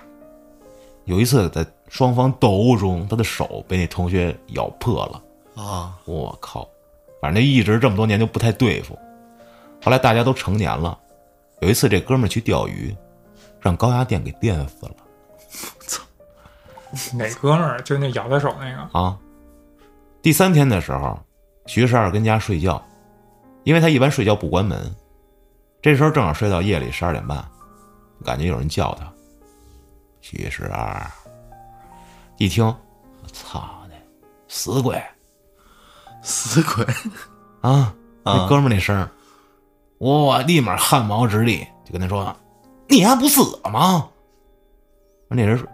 有一次在双方斗殴中，他的手被那同学咬破了。啊，我靠！反正就一直这么多年就不太对付。后来大家都成年了，有一次这哥们儿去钓鱼，让高压电给电死了 操哪哥们儿就那咬他手那个？啊！第三天的时候，徐十二跟家睡觉，因为他一般睡觉不关门，这时候正好睡到夜里十二点半，感觉有人叫他。徐十二，一听，我操的，死鬼！死鬼啊，那哥们那声儿，我立马汗毛直立，就跟他说：“你还不死了吗？”那人说：“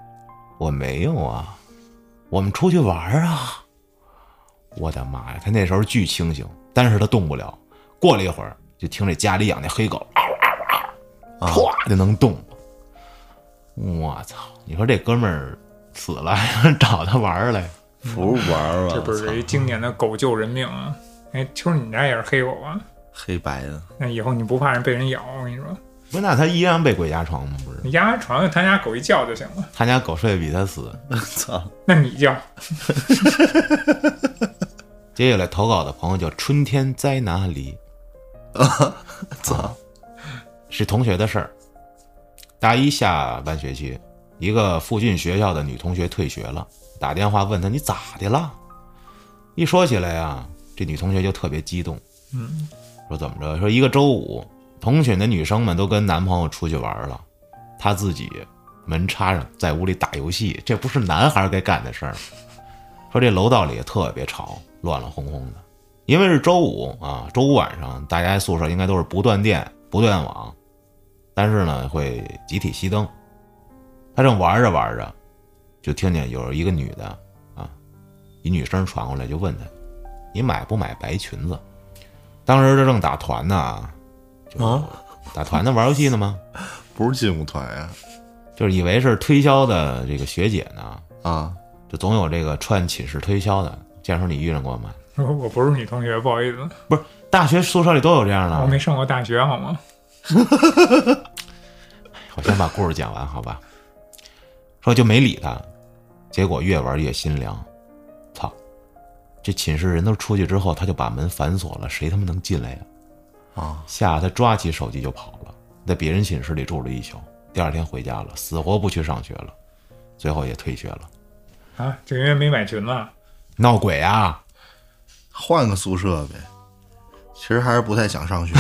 我没有啊，我们出去玩啊。”我的妈呀！他那时候巨清醒，但是他动不了。过了一会儿，就听这家里养那黑狗嗷嗷嗷，唰就能动了。我操！你说这哥们儿死了找他玩儿来？不是玩儿吧？这不是操一经典的狗救人命啊！哎，秋儿，你家也是黑狗啊？黑白的，那以后你不怕人被人咬？我跟你说，不是，那他依然被鬼压床吗？不是，你压床他家狗一叫就行了。他家狗睡得比他死。操！那你叫 接下来投稿的朋友叫春天在哪里？啊操！是同学的事儿。大一下半学期，一个附近学校的女同学退学了，打电话问她你咋的了？一说起来呀，这女同学就特别激动，嗯，说怎么着？说一个周五，同寝的女生们都跟男朋友出去玩了，她自己门插上，在屋里打游戏，这不是男孩该干的事儿吗。说这楼道里特别吵，乱乱哄哄的。因为是周五啊，周五晚上大家宿舍应该都是不断电、不断网，但是呢会集体熄灯。他正玩着玩着，就听见有一个女的啊，一女生传过来就问他：“你买不买白裙子？”当时这正打团呢，就啊打团呢玩游戏呢吗？不是劲舞团呀就是以为是推销的这个学姐呢，啊！就总有这个串寝室推销的。建叔，你遇上过吗？我我不是女同学，不好意思，不是大学宿舍里都有这样的。我没上过大学，好吗？我先把故事讲完，好吧？说就没理他，结果越玩越心凉。操！这寝室人都出去之后，他就把门反锁了，谁他妈能进来呀？啊！吓得他抓起手机就跑了，在别人寝室里住了一宿。第二天回家了，死活不去上学了，最后也退学了。啊，就因为没买裙子，闹鬼啊！换个宿舍呗。其实还是不太想上学。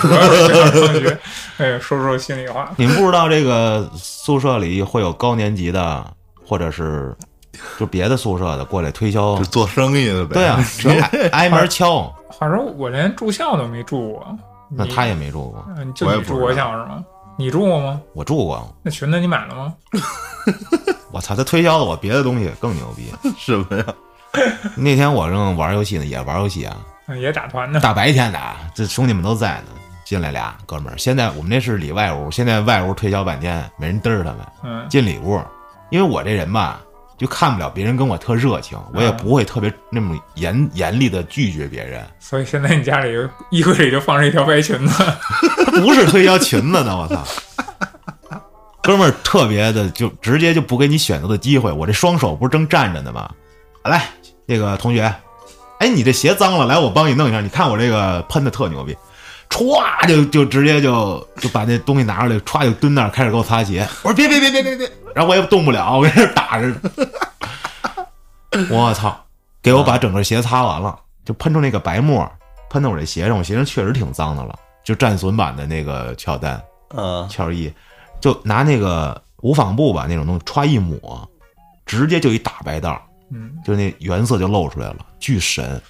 主要是这上学。哎，说说心里话，你们不知道这个宿舍里会有高年级的，或者是就别的宿舍的过来推销就？做生意的呗。对啊，就挨挨门敲。反正我连住校都没住过，那他也没住过，嗯，就我也不你住过校是吗？你住过吗？我住过。那裙子你买了吗？我操，他推销的我别的东西更牛逼。什么呀？那天我正玩游戏呢，也玩游戏啊，嗯也打团呢。大白天的啊，这兄弟们都在呢，进来俩哥们儿。现在我们那是里外屋，现在外屋推销半天没人嘚儿他们，嗯，进里屋，因为我这人吧，就看不了别人跟我特热情，我也不会特别那么严严厉的拒绝别人。所以现在你家里衣柜里就放着一条白裙子。不是推销裙子呢，我操！哥们儿特别的，就直接就不给你选择的机会。我这双手不是正站着呢吗？来，那个同学，哎，你这鞋脏了，来，我帮你弄一下。你看我这个喷的特牛逼，歘就就直接就就把那东西拿出来，歘就蹲那儿开始给我擦鞋。我说别别别别别别，然后我也动不了，我跟这打着呢。我操，给我把整个鞋擦完了，就喷出那个白沫，喷到我这鞋上，我鞋上确实挺脏的了，就战损版的那个乔丹嗯，乔伊，就拿那个无纺布吧那种东西歘一抹，直接就一大白道儿，嗯，就那原色就露出来了，巨神！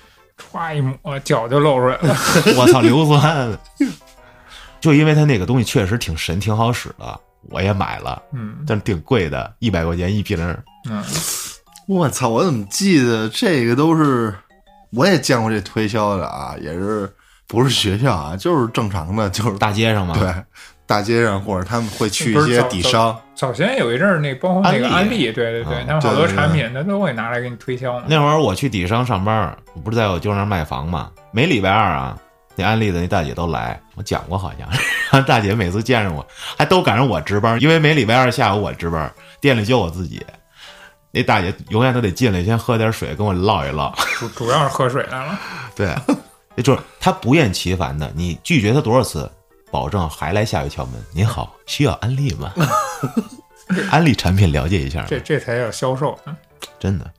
歘一抹，脚就露出来了。我操，硫酸！就因为它那个东西确实挺神、挺好使的，我也买了，嗯但是挺贵的，一百块钱一瓶儿。嗯，我操！我怎么记得这个都是？我也见过这推销的啊，也是不是学校啊，就是正常的，就是大街上嘛，对大街上或者他们会去一些底商，早先有一阵儿，那包括那个安利，对对对啊，他们好多产品他都会拿来给你推销。那会儿我去底商上班，我不是在我舅那儿卖房嘛，每礼拜二啊，那安利的那大姐都来，我讲过好像，然后大姐每次见着我，还都赶上我值班，因为每礼拜二下午我值班，店里就我自己。那大姐永远都得进来，先喝点水，跟我唠一唠。主主要是喝水来了。对，就是她不厌其烦的，你拒绝她多少次，保证还来下一敲门。您好，需要安利吗？安利产品了解一下。这这才叫销售。嗯真的，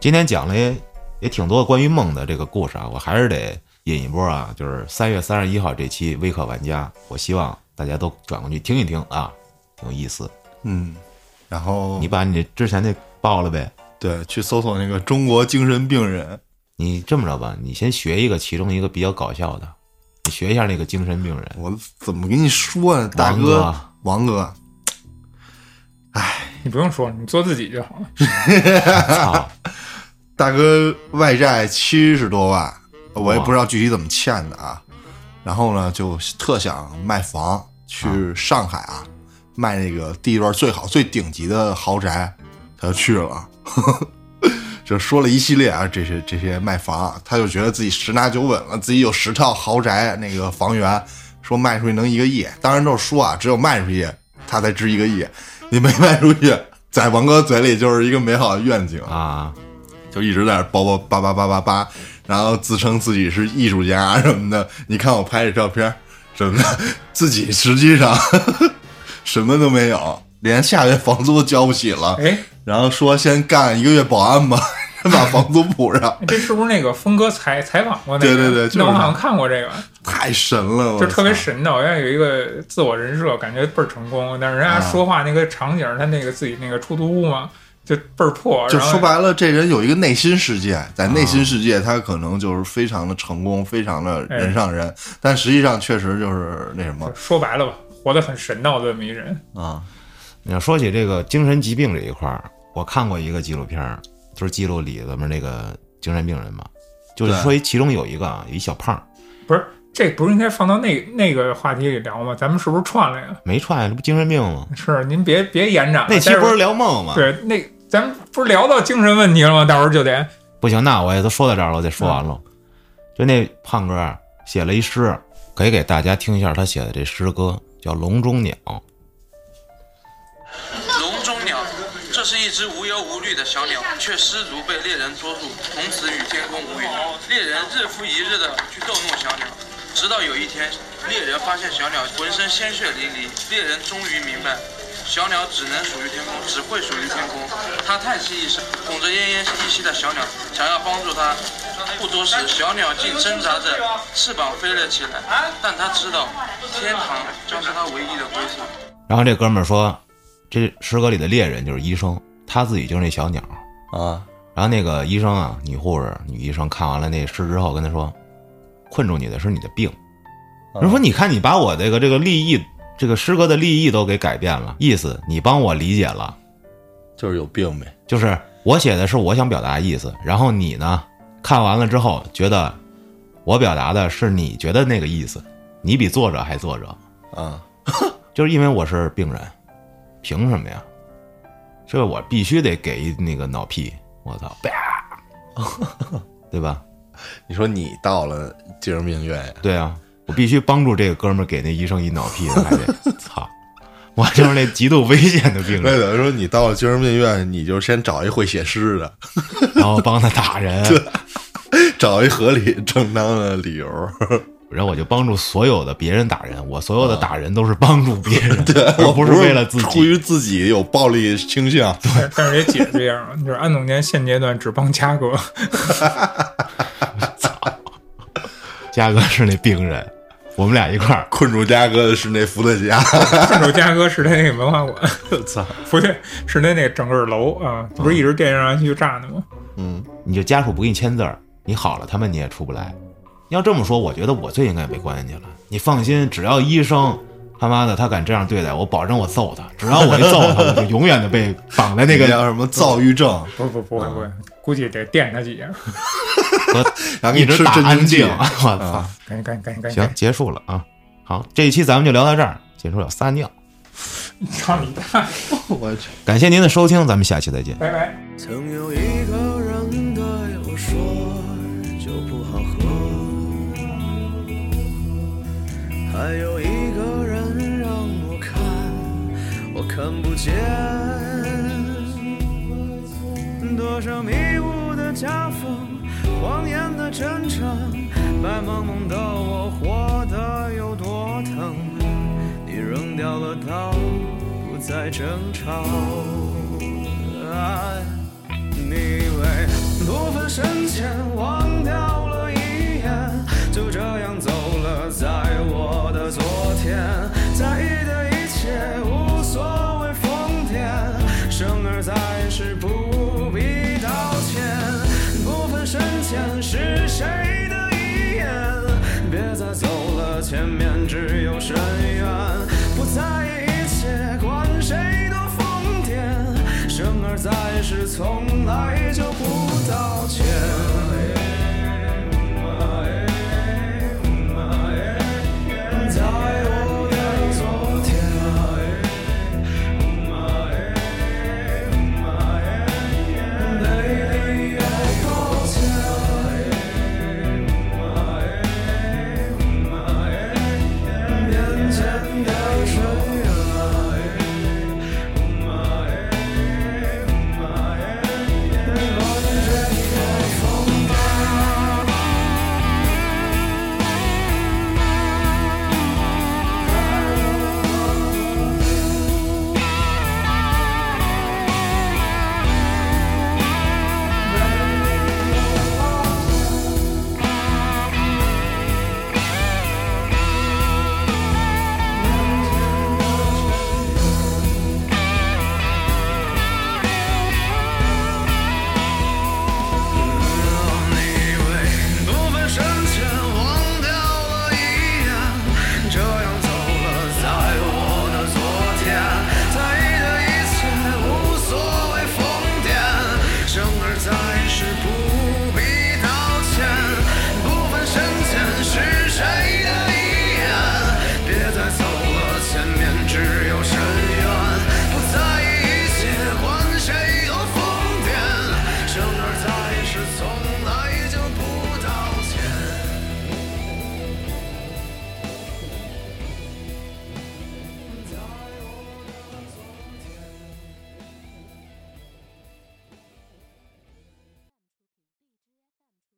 今天讲了也也挺多关于梦的这个故事啊，我还是得引一波啊，就是三月三十一号这期微课玩家，我希望大家都转过去听一听啊，挺有意思。嗯，然后你把你之前那报了呗，对去搜索那个中国精神病人，你这么着吧，你先学一个其中一个比较搞笑的，你学一下那个精神病人，我怎么跟你说呢，大哥哥，王哥，哎你不用说，你做自己就好了。操，大哥外债七十多万，我也不知道具体怎么欠的啊。然后呢，就特想卖房，去上海啊，卖那个地段最好、最顶级的豪宅，他就去了。就说了一系列啊，这些这些卖房，他就觉得自己十拿九稳了，自己有十套豪宅，那个房源，说卖出去能一个亿。当然都是说啊，只有卖出去他才值一个亿，你没卖出去，在王哥嘴里就是一个美好的愿景啊，就一直在那儿叭叭叭叭叭叭叭，然后自称自己是艺术家什么的。你看我拍的照片什么的，自己实际上 什么都没有，连下月房租都交不起了。哎，然后说先干一个月保安吧，把房租补上，这是不是那个峰哥采采访过那个？对对对就是那我好像看过这个，太神了，就特别操神道，人家有一个自我人设，感觉倍儿成功，但是人家啊说话那个场景，他那个自己那个出租屋嘛，就倍儿破，就说白了，这人有一个内心世界，在内心世界，他可能就是非常的成功，非常的人上人，但实际上确实就是那什么说白了吧，活得很神道的这么一人。啊，你要说起这个精神疾病这一块儿，我看过一个纪录片儿，就是记录里头面那个精神病人嘛，就是说一其中有一个啊，有一小胖儿不是，这不是应该放到那那个话题里聊吗？咱们是不是串了呀？没踹，这不精神病吗？是，您别别延展。那期不是聊梦吗？对，那咱们不是聊到精神问题了吗？到时候就得不行，那我也都说到这儿了，我得说完了。就那胖哥儿写了一诗，可以给大家听一下他写的这诗歌，叫《笼中鸟》。是一只无忧无虑的小鸟，却失足被猎人捉住，从此与天空无缘。猎人日复一日的去逗弄小鸟，直到有一天，猎人发现小鸟浑身鲜血淋漓，猎人终于明白。小鸟只能属于天空，只会属于天空。他叹息一声，捧着奄奄一息的小鸟，想要帮助它。不多时，小鸟竟挣扎着翅膀飞了起来。但他知道，天堂将是他唯一的归宿。然后这哥们儿说，这诗歌里的猎人就是医生，他自己就是那小鸟。啊，然后那个医生啊，女护士、女医生看完了那诗之后，跟他说：“困住你的是你的病。”人说：“你看，你把我这个这个立意，这个诗歌的立意都给改变了，意思你帮我理解了，就是有病呗，就是我写的是我想表达的意思，然后你呢看完了之后觉得我表达的是你觉得那个意思，你比作者还作者，啊，就是因为我是病人，凭什么呀？这我必须得给一那个脑屁，我操，啪，对吧？你说你到了精神病院呀，对啊，我必须帮助这个哥们儿给那医生一脑屁，还得 操，我就是那极度危险的病那人，等于说你到了精神病院，你就先找一会写诗的，然后帮他打人，找一合理正当的理由，然后我就帮助所有的别人打人，我所有的打人都是帮助别人，对而我不是为了自己。出于自己有暴力倾向，对但是也解这样，就是安总监现阶段只帮嘉哥，嘉哥是那病人，我们俩一块儿。困住嘉哥的是那伏特加，困住嘉哥是他那个文化馆，操，不对，是他那个整个楼啊，不是一直电视上去炸呢吗？嗯，你就家属不给你签字儿，你好了，他们你也出不来。要这么说，我觉得我最应该被关进去了。你放心，只要医生他妈的他敢这样对待我，保证我揍他。只要我一揍他，我就永远的被绑在那个 叫什么躁郁症，不不不会不会，估计得电他几下。和 然后给你吃一直打镇静剂安静。我操！赶紧赶紧赶紧赶紧行，，结束了啊。好，这一期咱们就聊到这儿。结束要撒尿，操你大爷！我去，感谢您的收听，咱们下期再见。拜拜。曾有一个人对我说，还有一个人让我看，我看不见。多少迷雾的夹缝，谎言的真诚，白茫茫的我活得有多疼？你扔掉了刀，不再争吵。爱你以为不分深浅，忘掉，在我的昨天，在意的一切无所谓疯癫，生而在世不必道歉，不分深浅是谁的遗言，别再走了，前面只有深渊，不在意一切，管谁多疯癫。生而在世，从来就不道歉。